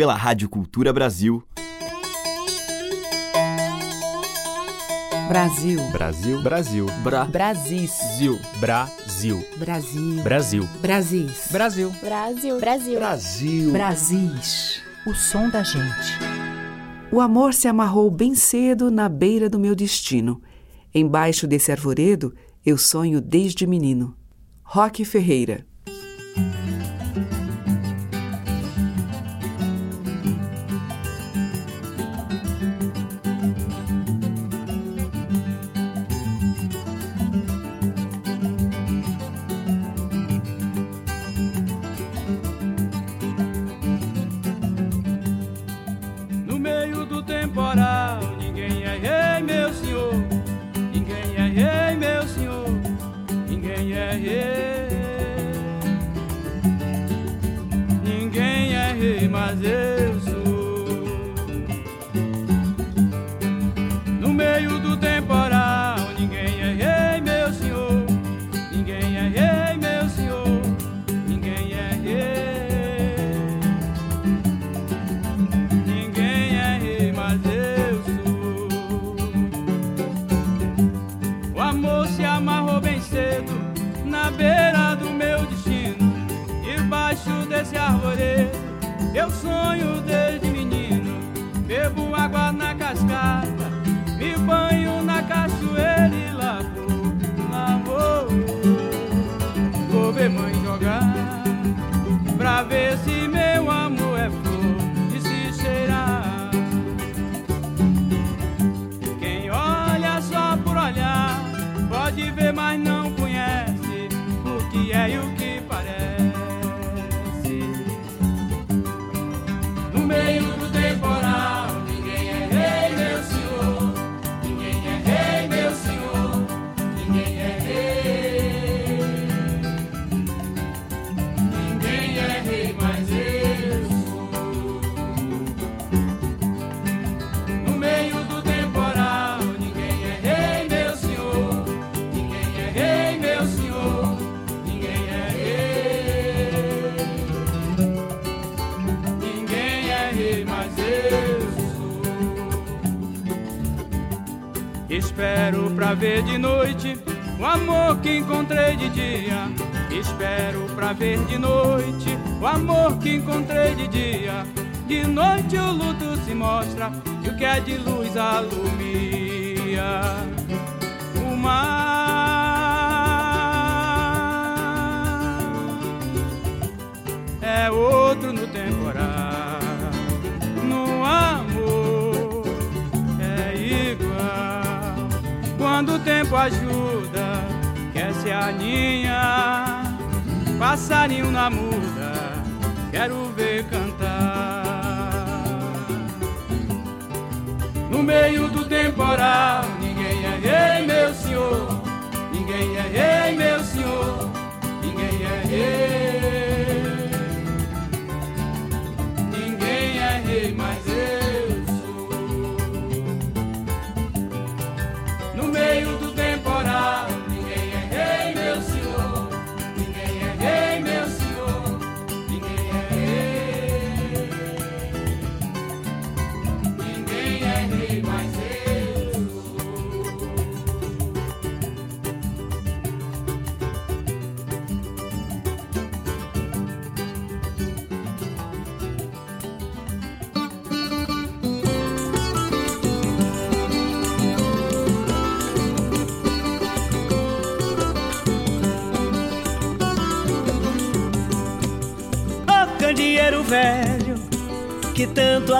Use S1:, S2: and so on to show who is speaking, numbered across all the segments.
S1: pela Rádio Cultura Brasil.
S2: Brasil.
S3: Brasil. Brasil.
S4: Bra.
S2: Brasil
S4: Brasil
S3: Brasil.
S2: Brasil.
S3: Brasil.
S2: Brasil
S4: Brasil.
S5: Brasil. Brasil.
S6: Brasil.
S2: Brasil. O som da gente.
S7: O amor se amarrou bem cedo na beira do meu destino. Embaixo desse arvoredo, eu sonho desde menino. Roque Ferreira.
S8: passarinho na muda, quero ver cantar. No meio do temporal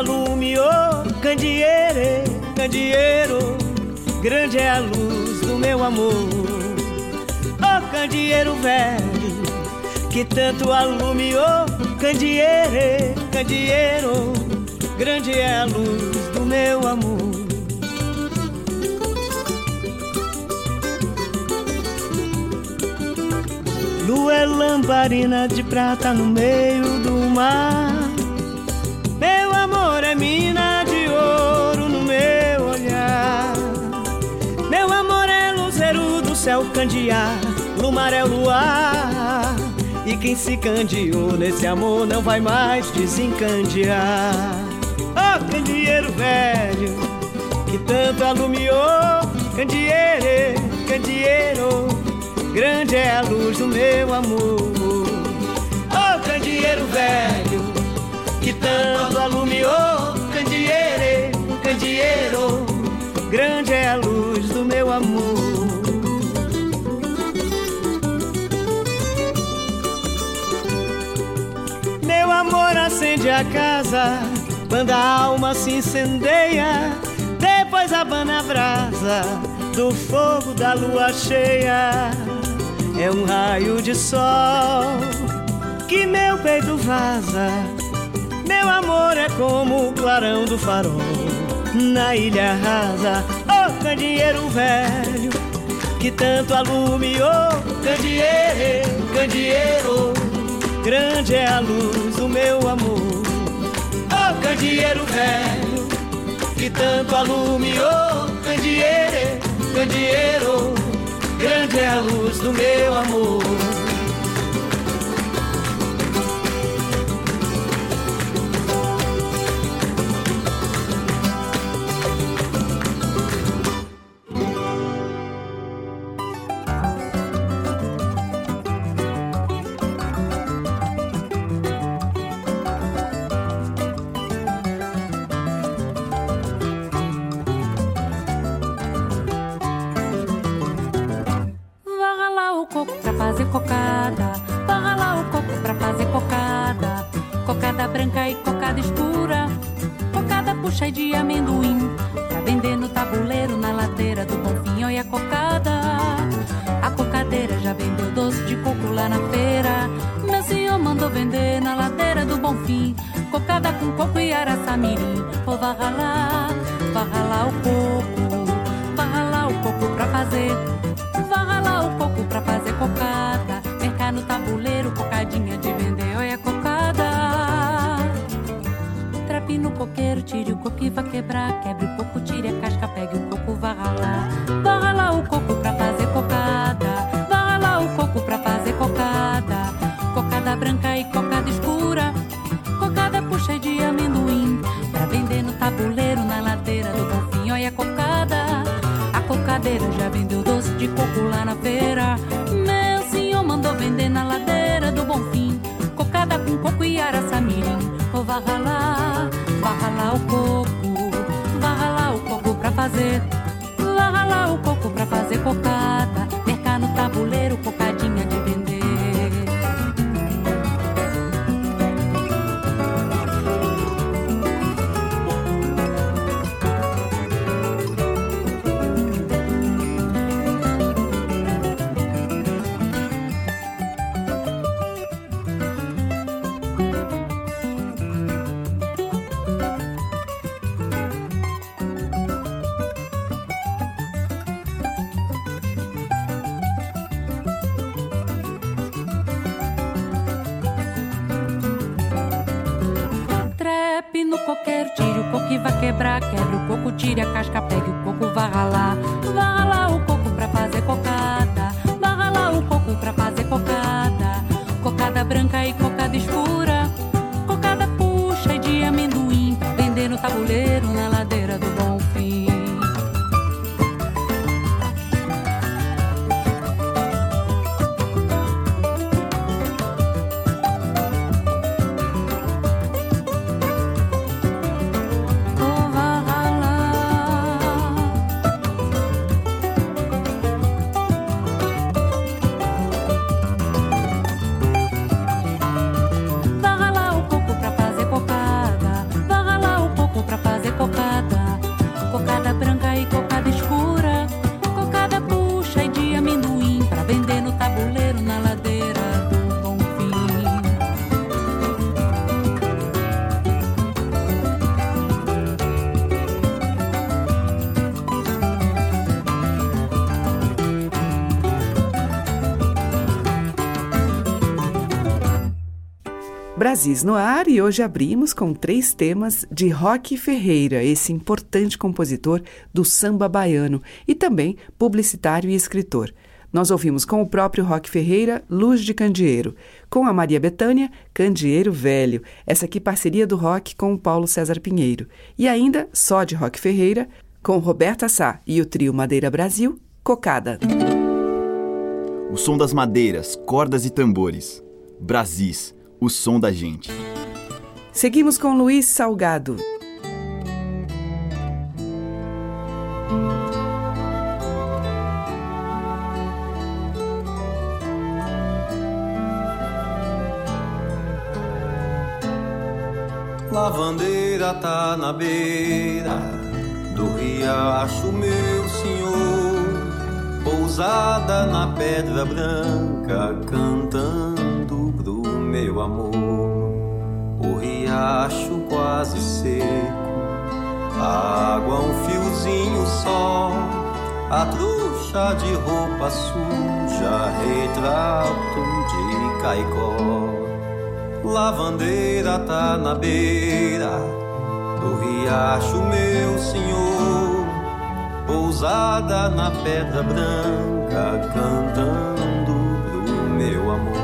S8: Alumiou
S9: lume, candeeiro, candeeiro, grande é a luz do meu amor. Oh candeeiro velho, que tanto alumiou, oh, candeeiro, candeeiro, grande é a luz do meu amor. Lua é lamparina de prata no meio do mar. céu candear, no mar é o luar. E quem se candeou nesse amor não vai mais desencandear. Oh, candeeiro velho, que tanto alumiou, candeeiro, candeeiro, grande é a luz do meu amor. Oh, candeeiro velho, que tanto alumiou, candeeiro, candeeiro, grande é a luz do meu amor. Acende a casa quando a alma se incendeia. Depois abana a brasa do fogo da lua cheia. É um raio de sol que meu peito vaza. Meu amor é como o clarão do farol na ilha rasa. Oh, candeeiro velho que tanto alumiou. Candeeiro, candeeiro, grande é a luz do meu amor. Oh, candeeiro velho que tanto alumiou. Candeeiro, candeeiro, grande é a luz do meu amor.
S10: Varra lá o coco. Varra lá o coco pra fazer. Varra lá o coco pra fazer cocada. Mercar no tabuleiro, cocadinha de vender, olha a cocada. Trape no coqueiro, tire o coco e vá quebrar. Quebre o coco, tire a casca, pegue o coco, varra lá. Varra lá o coco pra vendeu doce de coco lá na feira. Meu senhor mandou vender na ladeira do Bonfim. Cocada com coco e araçamirim. Ô varra lá, varra lá o coco. Varra lá o coco pra fazer. Varra lá o coco pra fazer cocada. Tire a casca, No
S11: ar e hoje abrimos com três temas de Roque Ferreira, esse importante compositor do samba baiano e também publicitário e escritor. Nós ouvimos com o próprio Roque Ferreira, Luz de Candeeiro. Com a Maria Betânia, Candeeiro Velho. Essa aqui parceria do Rock com o Paulo César Pinheiro. E ainda, só de Roque Ferreira, com Roberta Sá e o trio Madeira Brasil, Cocada.
S1: O som das madeiras, cordas e tambores. Brasis, o som da gente.
S11: Seguimos com Luiz Salgado.
S12: Lavandeira tá na beira do riacho, meu senhor. Pousada na pedra branca, cantando pro meu amor. O riacho quase seco, a água um fiozinho só. A trouxa de roupa suja, retrato de caicó. Lavandeira tá na beira do riacho, meu senhor. Pousada na pedra branca, cantando pro meu amor.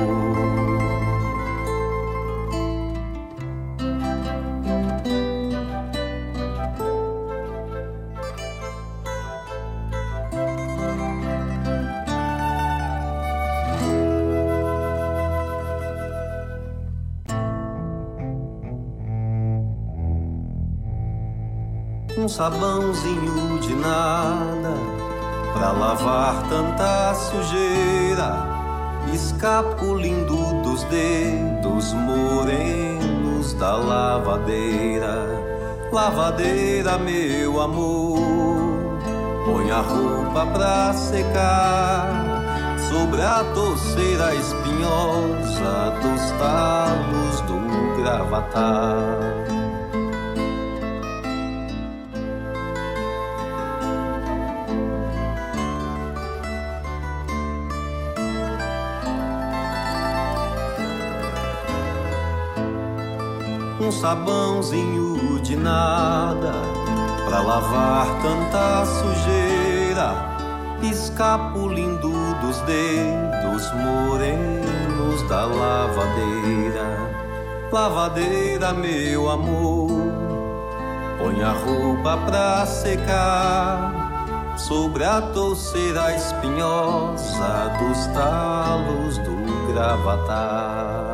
S12: Um sabãozinho de nada pra lavar tanta sujeira, escapulindo dos dedos morenos da lavadeira. Lavadeira, meu amor, põe a roupa pra secar sobre a torceira espinhosa dos talos do gravatar. Um sabãozinho de nada pra lavar tanta sujeira, escapulindo dos dedos morenos da lavadeira. Lavadeira, meu amor, põe a roupa pra secar sobre a torceira espinhosa dos talos do gravatar.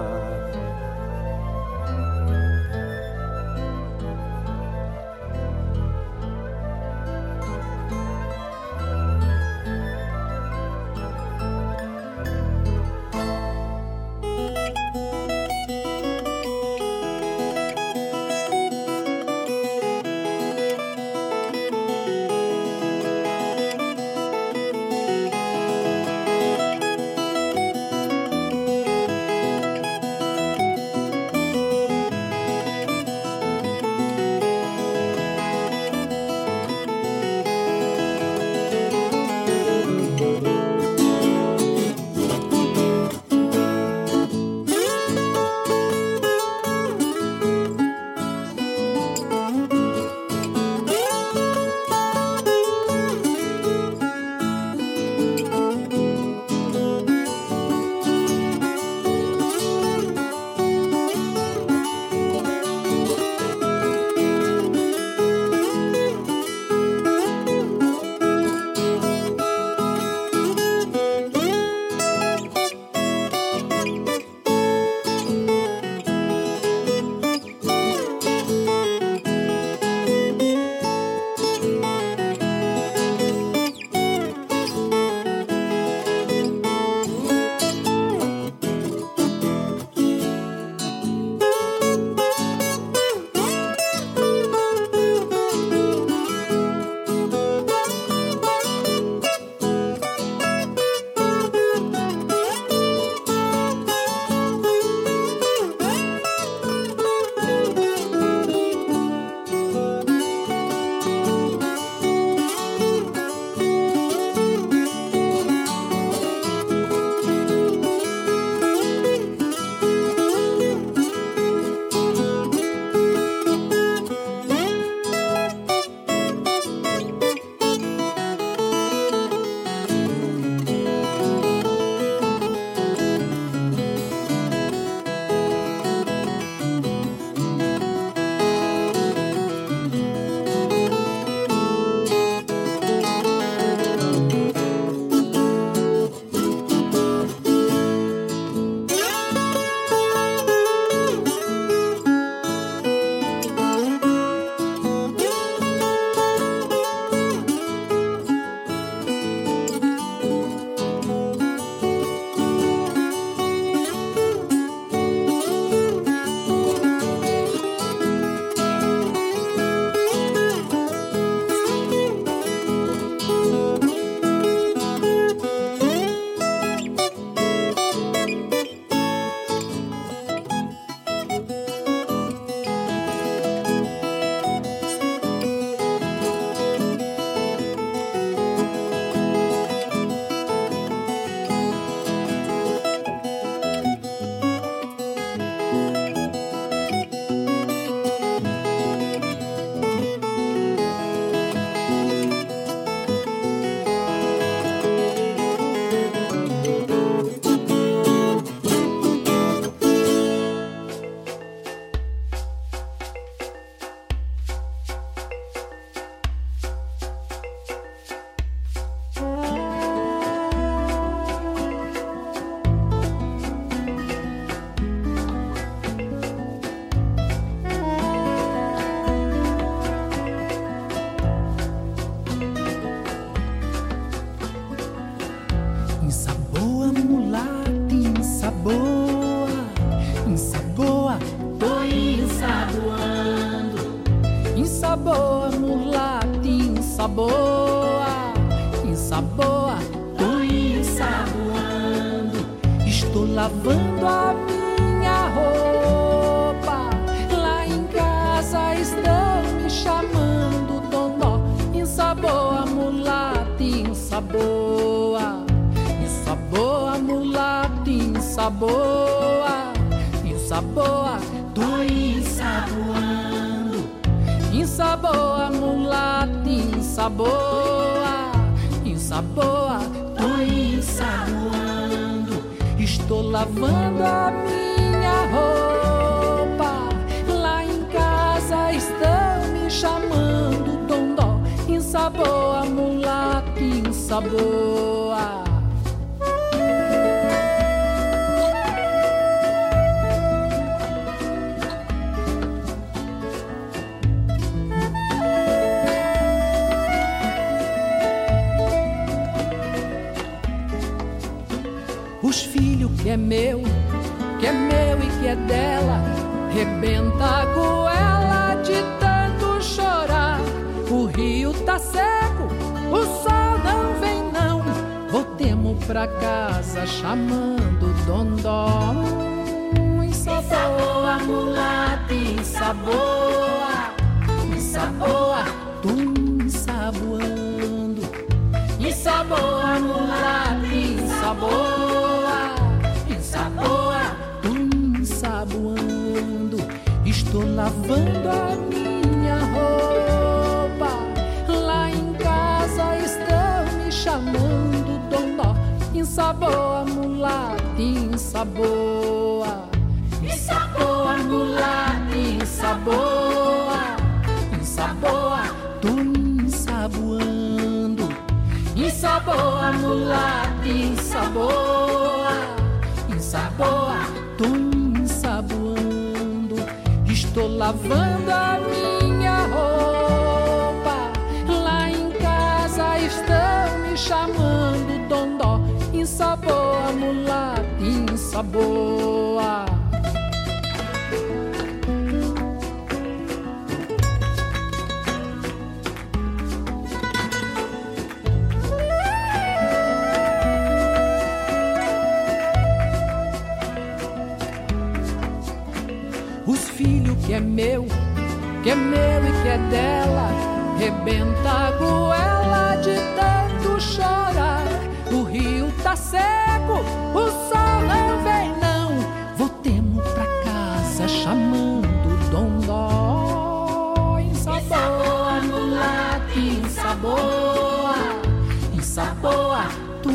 S13: Insaboa. Os filhos que é meu, que é meu e que é dela, rebenta a goela pra casa chamando Dondó. Insaboa, mulata, insaboa, insaboa, tu ensaboando. Insaboa, mulata, insaboa, insaboa. Estou lavando a Insaboa, mulata, insaboa. Insaboa, mulata, insaboa. Insaboa, tu ensaboando. Insaboa, mulata, insaboa. Insaboa, tu ensaboando. Estou lavando a minha roupa. Lá em casa estão me chamando insaboa. Os filhos que é meu, que é meu e que é dela, rebenta a goela de tanto chorar. O rio tá seco, o sol não vem não. Voltemos pra casa chamando Dondó. Insaboa, mulata, insaboa, insaboa, tu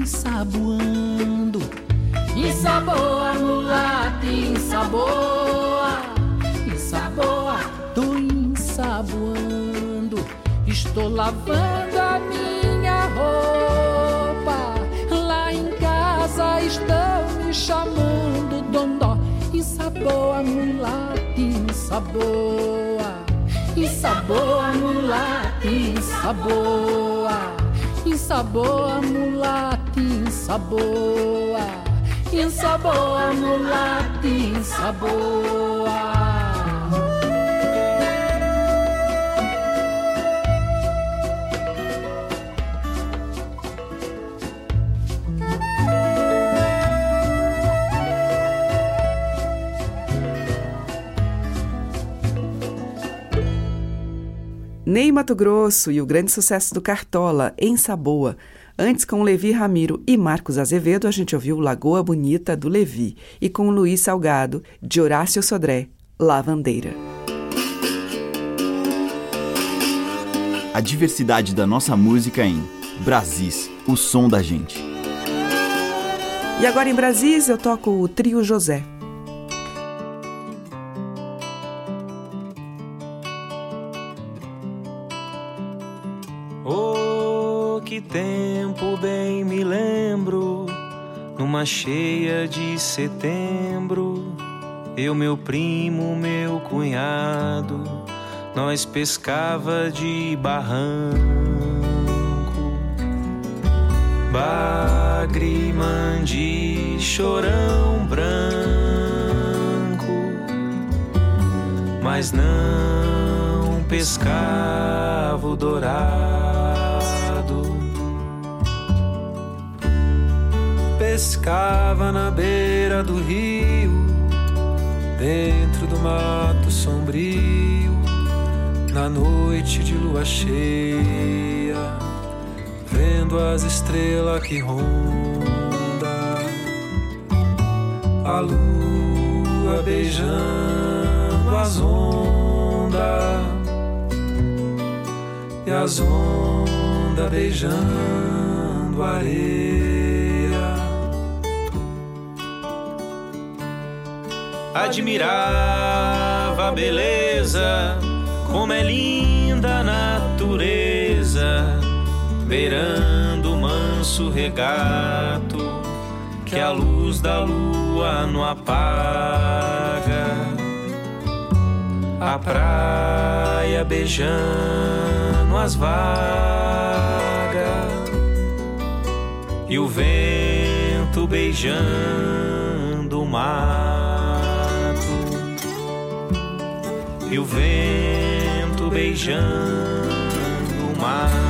S13: ensaboando. Insaboa, mulata, insaboa, insaboa, tô ensaboando. Estou lavando Insaboa, mulata, insaboa. Insaboa, mulata, insaboa. Insaboa, mulata, insaboa. Insaboa, mulata, insaboa.
S11: Ney Mato Grosso e o grande sucesso do Cartola, em Saboa. Antes, com Levi Ramiro e Marcos Azevedo, a gente ouviu Lagoa Bonita, do Levi. E com Luiz Salgado, de Horácio Sodré, Lavandeira.
S1: A diversidade da nossa música em Brasis, o som da gente.
S11: E agora em Brasis eu toco o Trio José.
S14: Numa cheia de setembro, eu, meu primo, meu cunhado, nós pescava de barranco, bagre, mandi, chorão branco, mas não
S12: pescava o dourado. Pescava na beira do rio, dentro do mato sombrio, na noite de lua cheia, vendo as estrelas que ronda a lua beijando as ondas e as ondas beijando a areia. Admirava a beleza, como é linda a natureza, beirando o manso regato que a luz da lua não apaga. A praia beijando as vagas e o vento beijando o mato e o vento beijando o mato.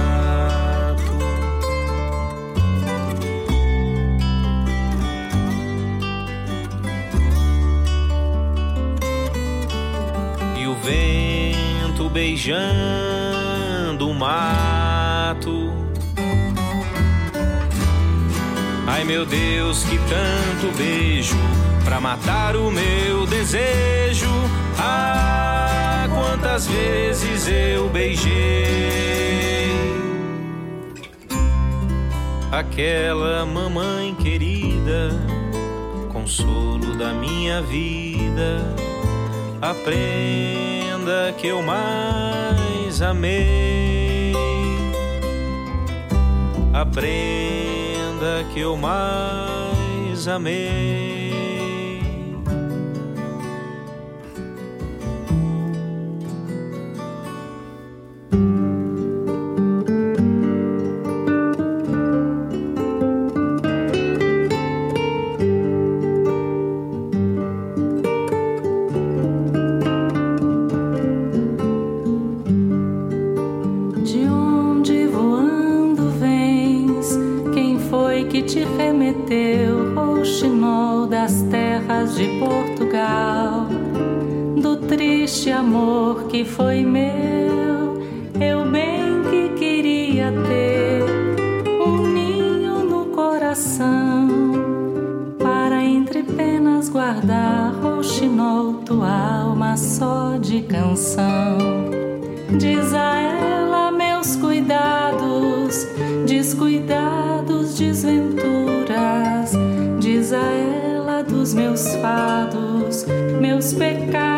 S12: beijando o mato. Ai meu Deus, que tanto beijo pra matar o meu desejo. Ah, quantas vezes eu beijei aquela mamãe querida, consolo da minha vida. Aprende prenda que eu mais amei, a prenda que eu mais amei.
S10: Que foi meu, eu bem que queria ter um ninho no coração para entre penas guardar rouxinol, tua alma só de canção. Diz a ela meus cuidados, descuidados, desventuras. Diz a ela dos meus fados, meus pecados,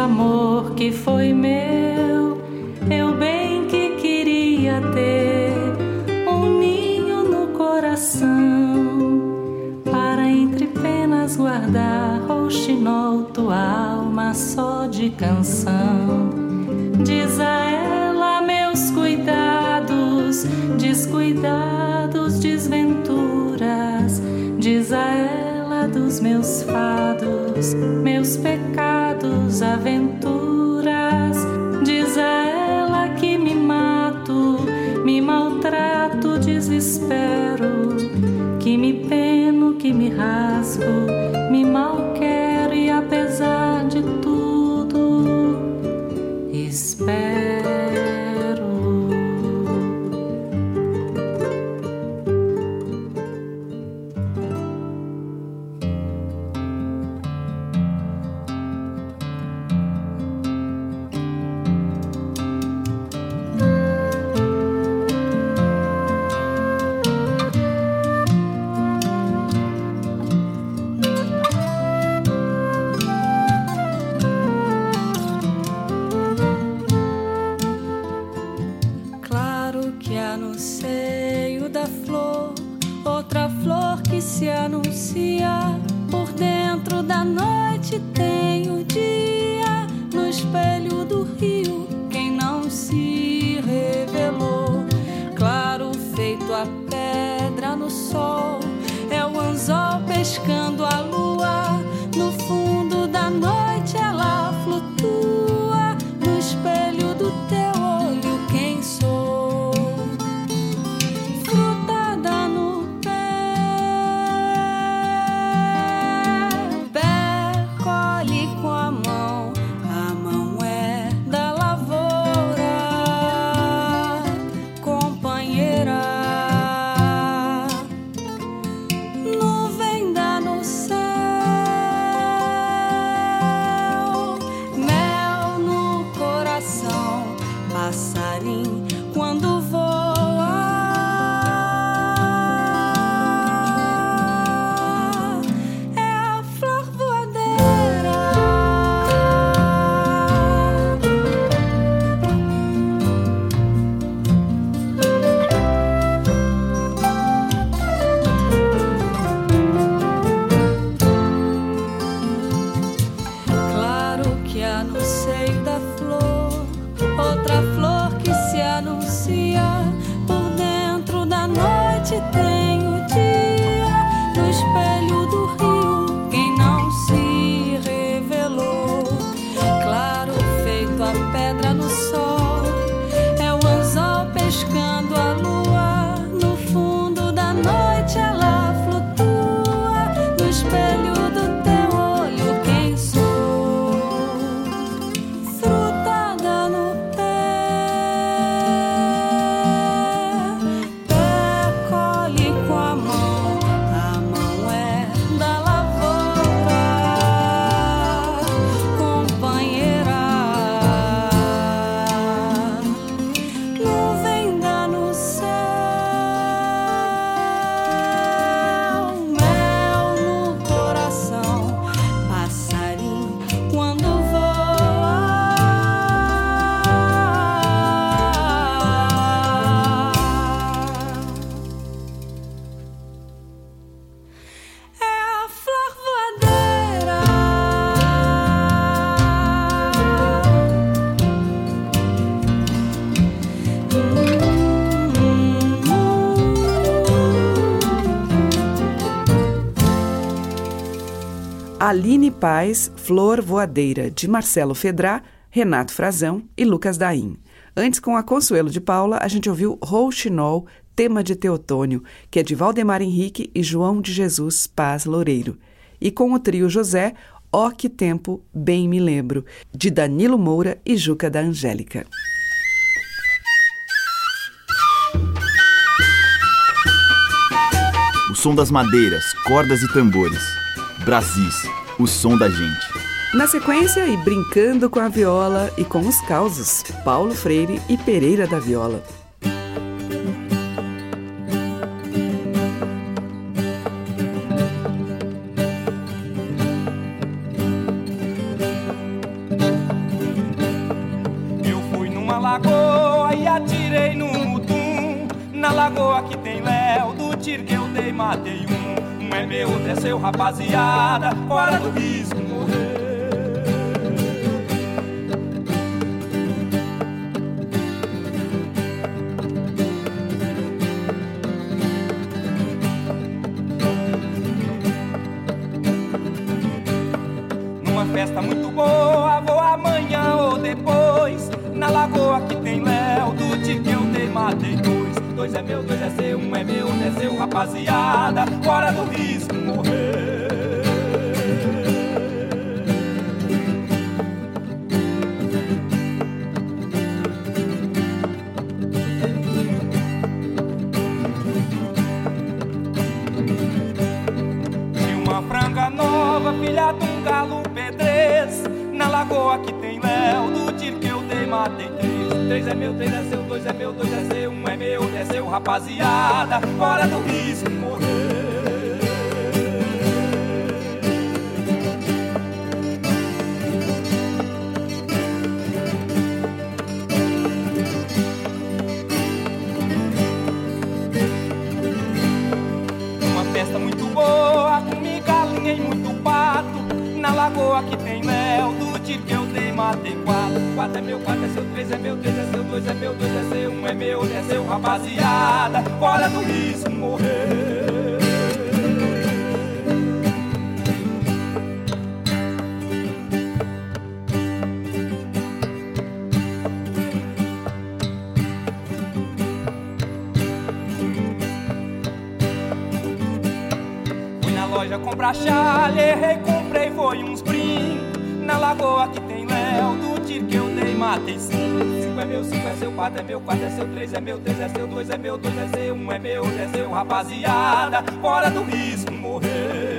S10: amor que foi meu, eu bem que queria ter um ninho no coração, para entre penas guardar rouxinol, tua alma só de canção. Diz a ela meus cuidados, descuidados, desventuras, diz a ela dos meus fados, meus
S11: Aline Paz, Flor Voadeira, de Marcelo Fedrá, Renato Frazão e Lucas Daim. Antes, com a Consuelo de Paula, a gente ouviu Rouxinol, tema de Teotônio, que é de Valdemar Henrique e João de Jesus Paz Loureiro. E com o trio José, Ó Que Tempo, Bem Me Lembro, de Danilo Moura e Juca da Angélica.
S1: O som das madeiras, cordas e tambores. Brasis, o som da gente.
S11: Na sequência, e brincando com a viola e com os causos, Paulo Freire e Pereira da Viola.
S15: Eu fui numa lagoa e atirei no mutum. Na lagoa que tem léu, do tiro que eu dei, matei um. Meu, seu, rapaziada. Fora do risco morrer. Dois. É meu, dois é seu, um é meu, outro é seu, rapaziada. Fora do risco morrer. E uma franga nova, filha de um galo pedrez Na lagoa que tem léu, do queimado três. Três é meu, três é seu, dois é meu, dois é seu, um é meu, é seu, rapaziada. Fora do risco morrer. lagoa que tem mel do Tibio dei, matei quatro. Quatro é meu, quatro é seu, três é meu, três é seu, dois é meu, dois é seu, um é meu, é seu, rapaziada. Fora do risco, morrer. comprar chale, errei, comprei, foi uns brim. Na lagoa que cinco. Cinco é meu, cinco é seu, quatro é meu, quatro é seu, três é meu, três é seu, dois é meu, dois é seu, um é meu, é seu, rapaziada. Fora do risco, morrer.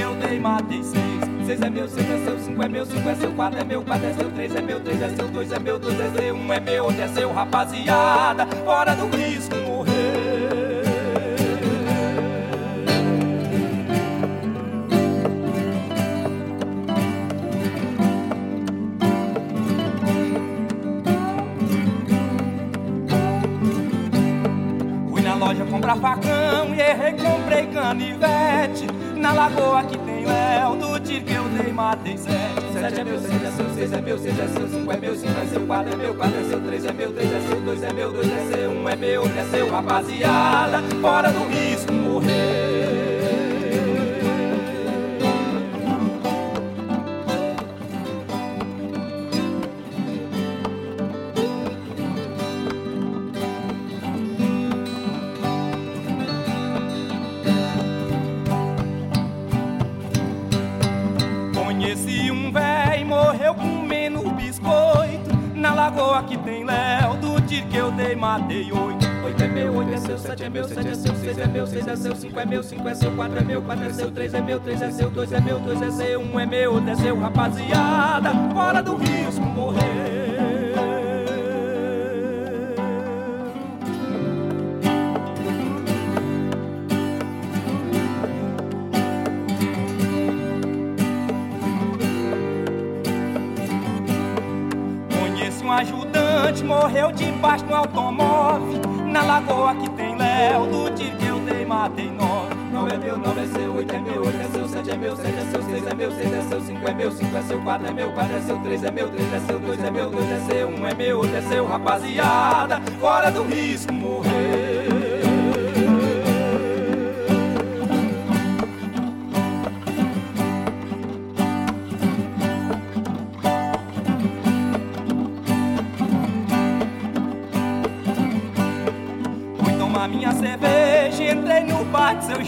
S15: Eu dei, matei seis. Seis é meu, seis é seu, cinco é meu, cinco é seu, quatro é meu, quatro é seu, três é meu, três é seu, dois é meu, dois é seu, um é meu, outro é seu, rapaziada. Fora do risco, morrer. comprar facão e errei, comprei canivete. Lagoa que tem léu, do tiro que eu dei, matei sete. Sete é meu, seis é seu, seis é meu, seis é seu, cinco é meu, cinco é seu, quatro é meu, quatro é seu, três é meu, três é seu, dois é meu, dois é seu, um é meu, outro é seu, rapaziada. Fora do risco, morrer. é meu, 5 é seu, 4 é meu, 4 é seu, 3 é meu, 3 é seu, 2 é meu, 2 é seu, 1 um é meu, 10 é seu, rapaziada, fora do risco morrer. ajudante morreu debaixo do automóvel Na lagoa que tem Léo, do dia que eu dei, matei é meu, nove é seu, oito é meu, oito é seu, sete é meu, sete é seu, seis é meu, seis é seu, cinco é meu, cinco é seu, quatro é meu, quatro é seu, três é meu, três é seu, dois é meu, dois é seu, um é meu, outro é seu, rapaziada, fora do risco morrer. Seu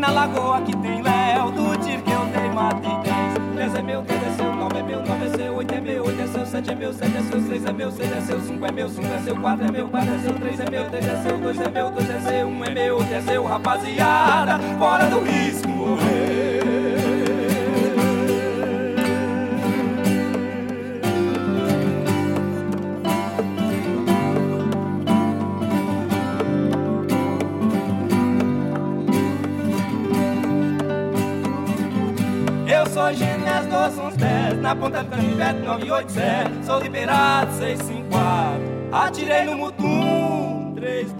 S15: Na lagoa que tem léu Do tiro que eu dei, matei dez Dez é meu, dez é seu, nove é meu, nove é seu Oito é meu, oito é seu, sete é meu, sete é seu Seis é meu, seis é seu, cinco é meu, cinco é seu Quatro é meu, quatro é seu, três é meu, três é seu Dois é meu, dois é seu, um é meu, outro é seu Rapaziada, fora do risco Na ponta do canivete 987 Sou liberado 654 Atirei no mutum 3,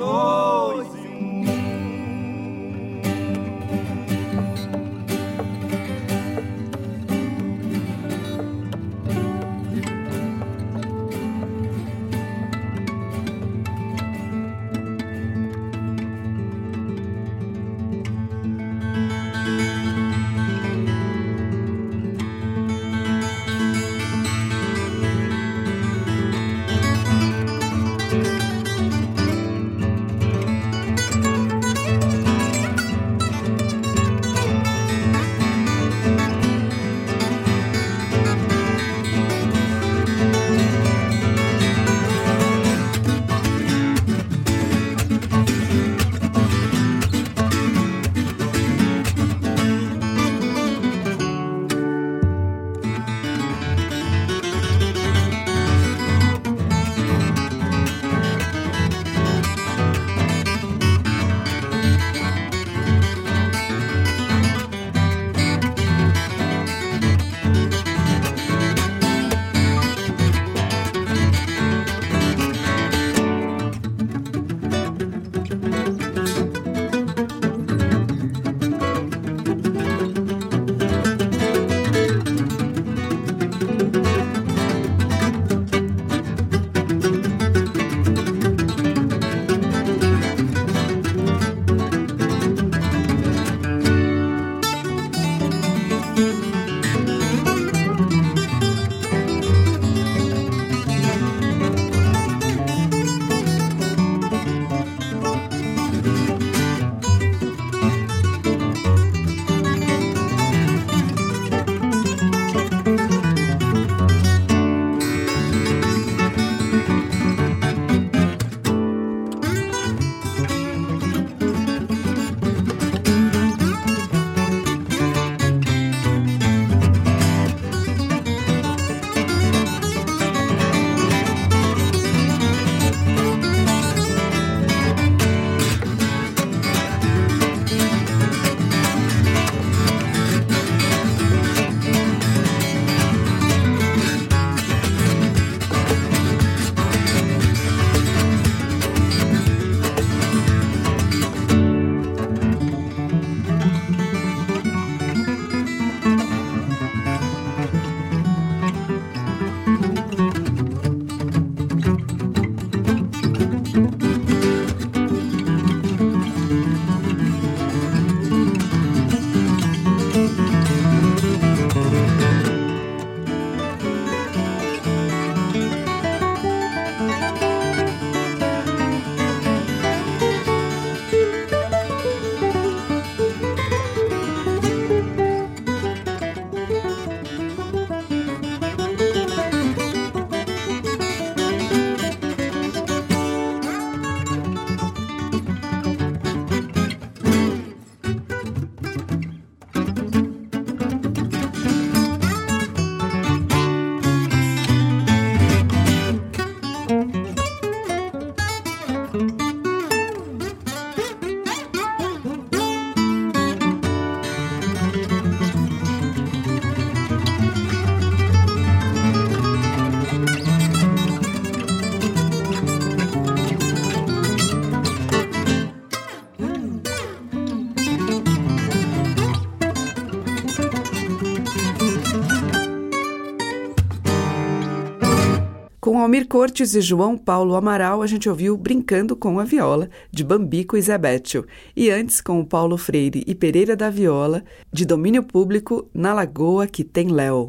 S11: Almir Cortes e João Paulo Amaral, a gente ouviu Brincando com a Viola, de Bambico e Zebetio. E antes, com o Paulo Freire e Pereira da Viola, de domínio público, Na Lagoa que tem Léo.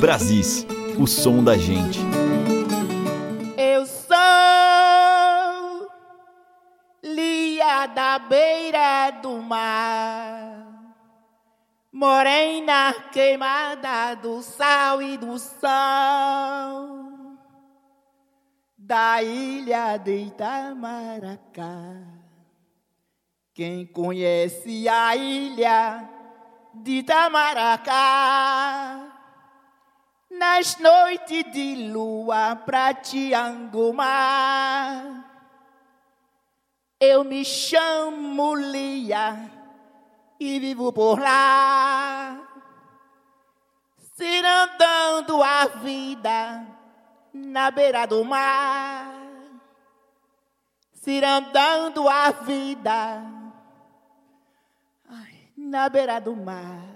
S1: Brasis, o som da gente.
S16: Eu sou Lia da beira do mar morena queimada do sal e do sol da ilha de Itamaracá. Quem conhece a ilha de Itamaracá, nas noites de lua prateando mar, eu me chamo Lia e vivo por lá, cirandando a vida na beira do mar, cirandando a vida ai, na beira do mar.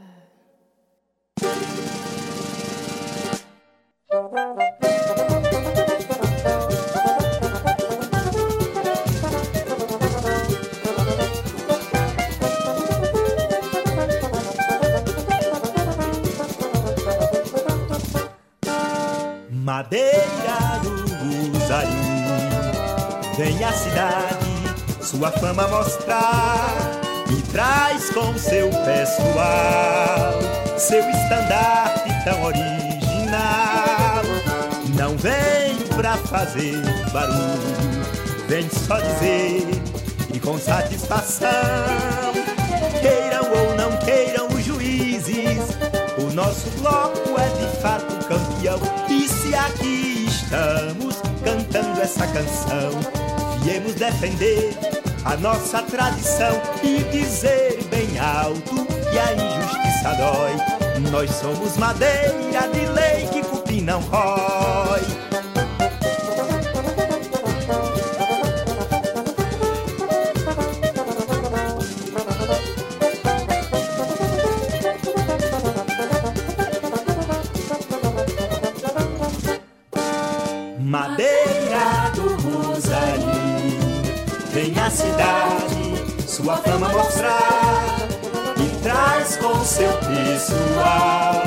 S17: Madeira do Usaí Vem a cidade sua fama mostrar E traz com seu pessoal Seu estandarte tão original. Não vem pra fazer barulho Vem só dizer e com satisfação Queiram ou não queiram os juízes O nosso bloco é de fato campeão e se aqui estamos cantando essa canção, viemos defender a nossa tradição e dizer bem alto que a injustiça dói. Nós somos madeira de lei que cupim não rói. Sua fama mostrar e traz com seu pessoal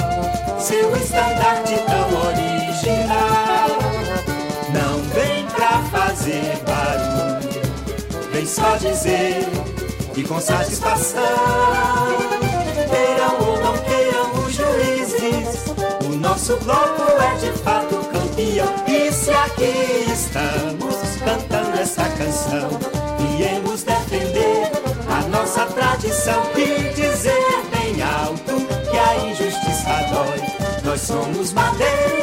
S17: seu estandarte tão original. Não vem pra fazer barulho, vem só dizer e com satisfação. Queiram ou não queiram os juízes, o nosso bloco é de fato campeão. E se aqui estamos cantando essa canção, tradição e dizer bem alto que a injustiça dói. Nós somos madeira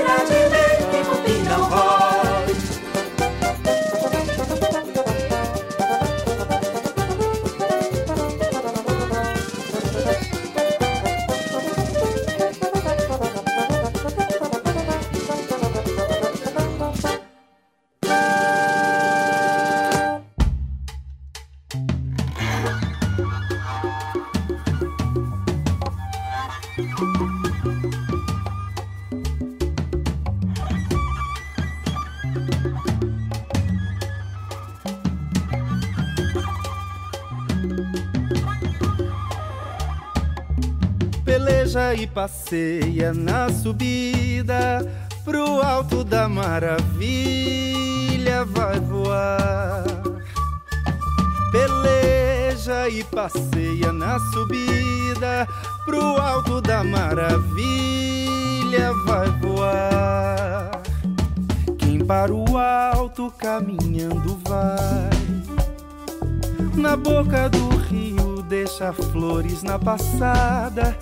S18: Peleja e passeia na subida pro alto da maravilha vai voar. Peleja e passeia na subida pro alto da maravilha vai voar. Quem para o alto caminhando vai. Na boca do rio deixa flores na passada.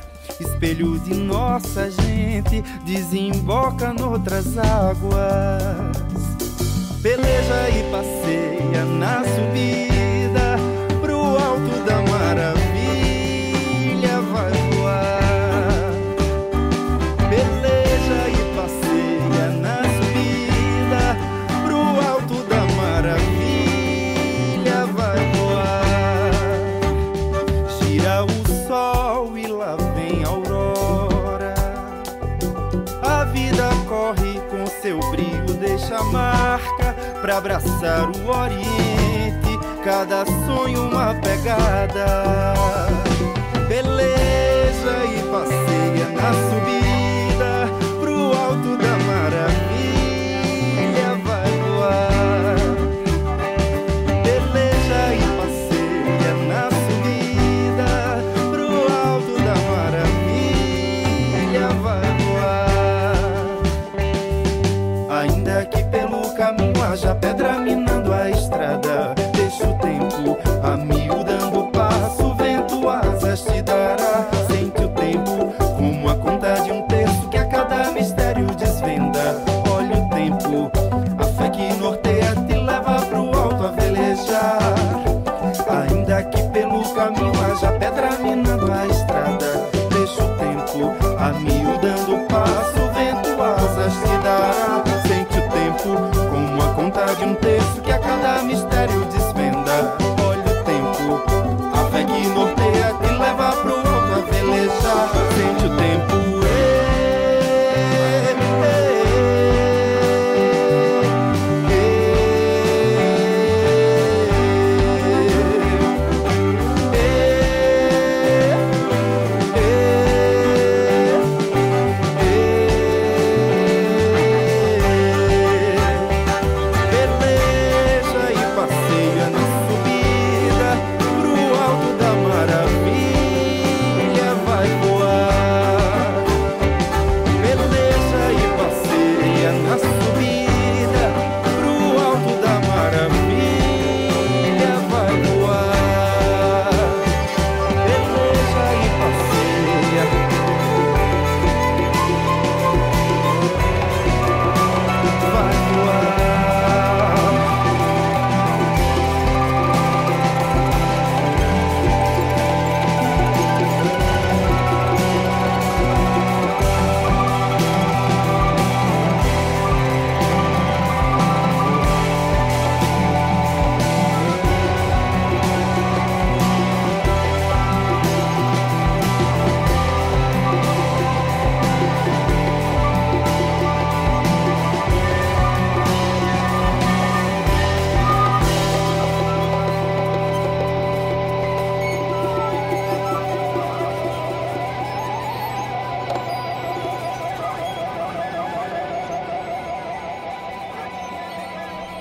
S18: Espelho de nossa gente desemboca noutras águas. Peleja e passeia na subida pra abraçar o Oriente. Cada sonho uma pegada. Beleza e passeia na subida pro alto da maravilha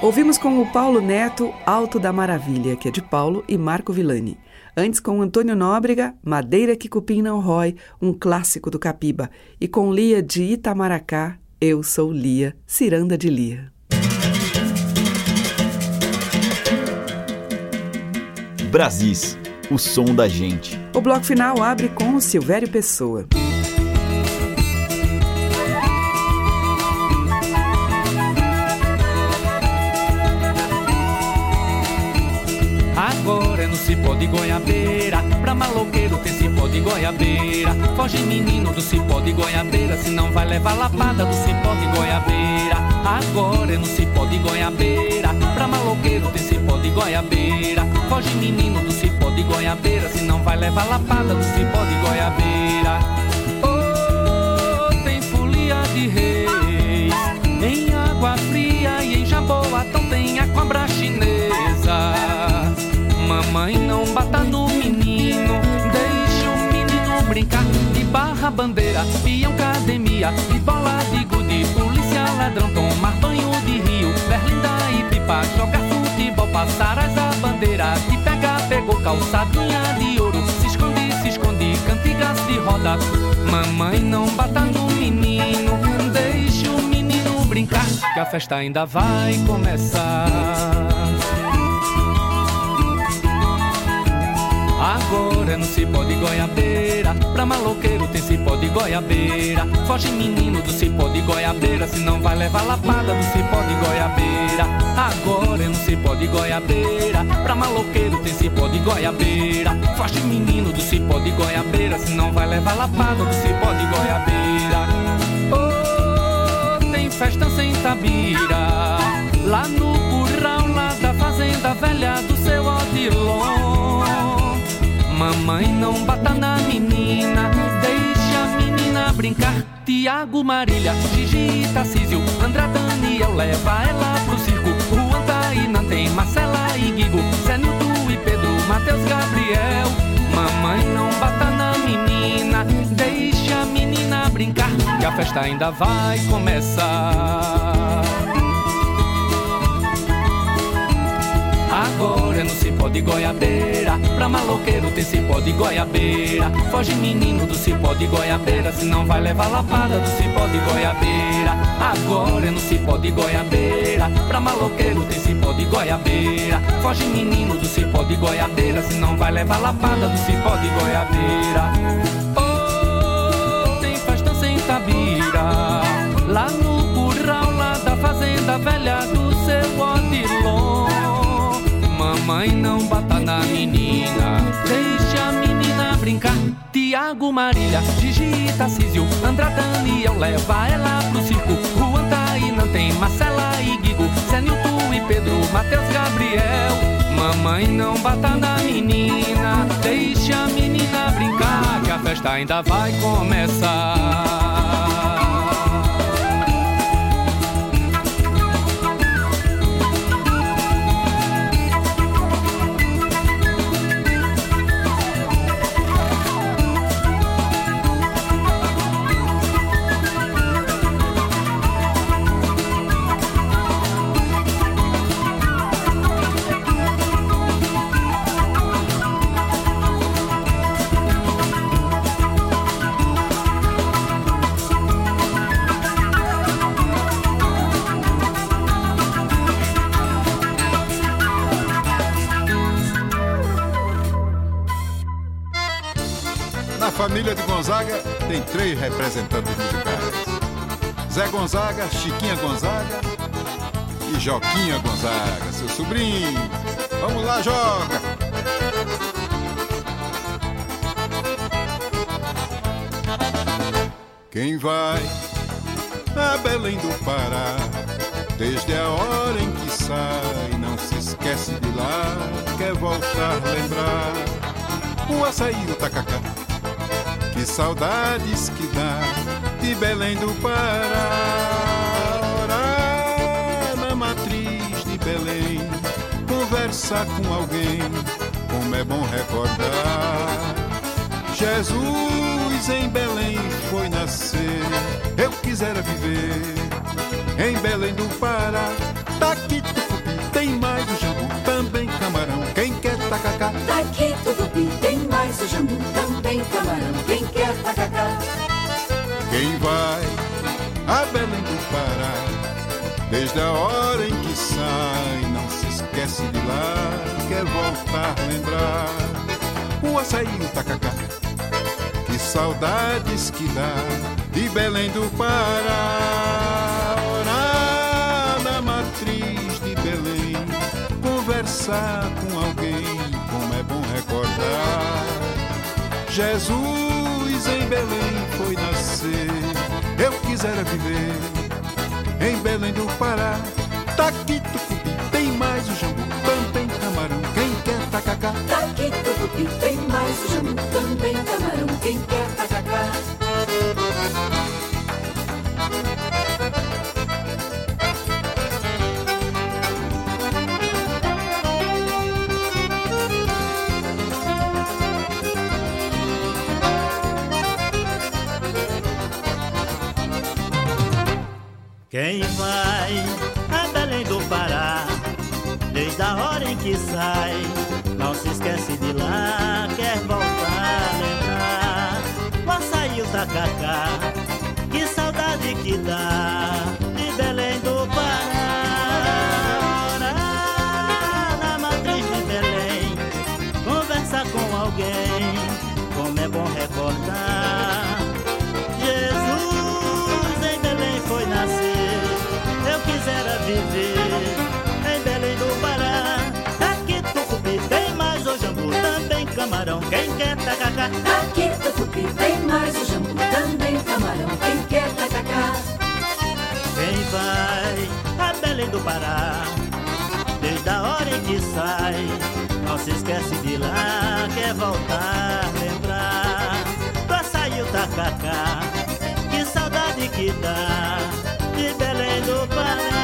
S11: Ouvimos com o Paulo Neto Alto da Maravilha, que é de Paulo e Marco Villani. Antes com Antônio Nóbrega, Madeira que Cupim não rói, um clássico do Capiba. E com Lia de Itamaracá, Eu Sou Lia, Ciranda de Lia.
S1: Brasis, o som da gente.
S11: O bloco final abre com o Silvério Pessoa.
S19: Cipó de goiabeira. Pra maloqueiro tem cipó de goiabeira. Foge menino do cipó de goiabeira Se não vai levar lapada do cipó de goiabeira. Agora é no cipó de goiabeira. Pra maloqueiro tem cipó de goiabeira. Foge menino do cipó de goiabeira Se não vai levar lapada do cipó de goiabeira. Oh, tem folia de reis Em Mamãe não bata no menino, deixa o menino brincar de barra bandeira, peão academia, de bola de gude, polícia ladrão, tomar banho de rio, berlinda e pipa, jogar futebol, passar as a bandeira, te pega, pegou calçadinha de ouro, se esconde, se esconde, cantigas de roda. Mamãe não bata no menino, deixa o menino brincar, que a festa ainda vai começar. Agora não se pode goiabeira. Pra maloqueiro tem cipó de goiabeira. Foge menino do cipó de goiabeira. Se não vai levar lapada do cipó de goiabeira. Agora não se pode goiabeira. Pra maloqueiro tem cipó de goiabeira. Foge menino do cipó de goiabeira. Se não vai levar lapada do cipó de goiabeira. Oh, tem festa sem tabira. Lá no curral, lá da fazenda velha do seu Odilon Mamãe não bata na menina, deixa a menina brincar. Tiago, Marília, Gigi, Tarcísio, André, Daniel, leva ela pro circo. Juan, Taína, tem Marcela e Guigo, Zenilton e Pedro, Matheus, Gabriel. Mamãe, não bata na menina, deixa a menina brincar, que a festa ainda vai começar. Agora é no cipó de goiabeira. Pra maloqueiro tem cipó de goiabeira. Foge menino do cipó de goiabeira. Senão vai levar lapada do cipó de goiabeira. Agora é no cipó de goiabeira. Pra maloqueiro tem cipó de goiabeira. Foge menino do cipó de goiabeira. Senão vai levar lapada do cipó de goiabeira. Oh, tem festa sem tabira Lá no curral, lá da fazenda velha do seu Odilon menina, deixa a menina brincar. Tiago, Marília, Gigi, Tarcísio, André, Daniel, leva ela pro circo. Juan, Taína, tem Marcela e Guigo, Zenilton e Pedro, Matheus, Gabriel. Mamãe não bata na menina, deixa a menina brincar, que a festa ainda vai começar.
S20: Tem três representantes musicais: Zé Gonzaga, Chiquinha Gonzaga e Joquinha Gonzaga, seu sobrinho. Vamos lá, Joca! Quem vai a Belém do Pará, desde a hora em que sai, não se esquece de lá, quer voltar a lembrar o açaí do tacacá. Que saudades que dá de Belém do Pará. Na matriz de Belém, conversar com alguém, como é bom recordar. Jesus em Belém foi nascer, desde a hora em que sai, não se esquece de lá, quer voltar a lembrar o açaí, o tacacá. Que saudades que dá de Belém do Pará. Orar na matriz de Belém, conversar com alguém, como é bom recordar. Jesus em Belém foi nascer, eu quisera viver em Belém do Pará. Daqui Quem
S21: vai a Belém do Pará, desde a hora em que sai, não se esquece de lá, quer voltar a lembrar. Açaí, o tacacá, que saudade que dá tacacá.
S13: Daqui tucupi tem mais o jambu, também camarão. Quem quer tacacá?
S21: Quem vai a Belém do Pará, desde a hora em que sai, não se esquece de lá, quer voltar lembrar. Do açaí o tacacá, Jequitá, de Belém do Pará.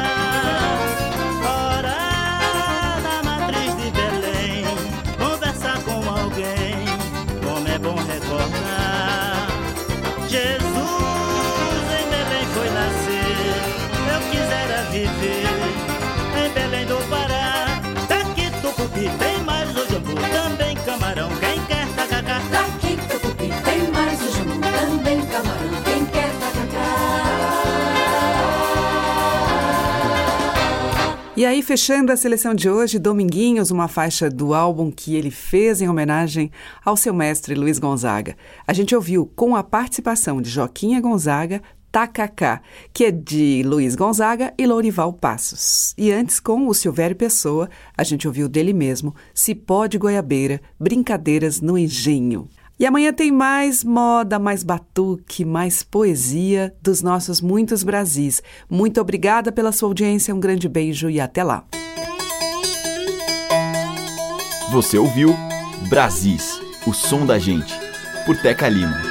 S11: Fechando a seleção de hoje, Dominguinhos, uma faixa do álbum que ele fez em homenagem ao seu mestre Luiz Gonzaga. A gente ouviu com a participação de Joquinha Gonzaga, Tacacá, que é de Luiz Gonzaga e Lourival Passos. E antes, com o Silvério Pessoa, a gente ouviu dele mesmo, Cipó de Goiabeira, Brincadeiras no Engenho. E amanhã tem mais moda, mais batuque, mais poesia dos nossos muitos Brasis. Muito obrigada pela sua audiência, um grande beijo e até lá.
S1: Você ouviu Brasis, o som da gente, por Teca Lima.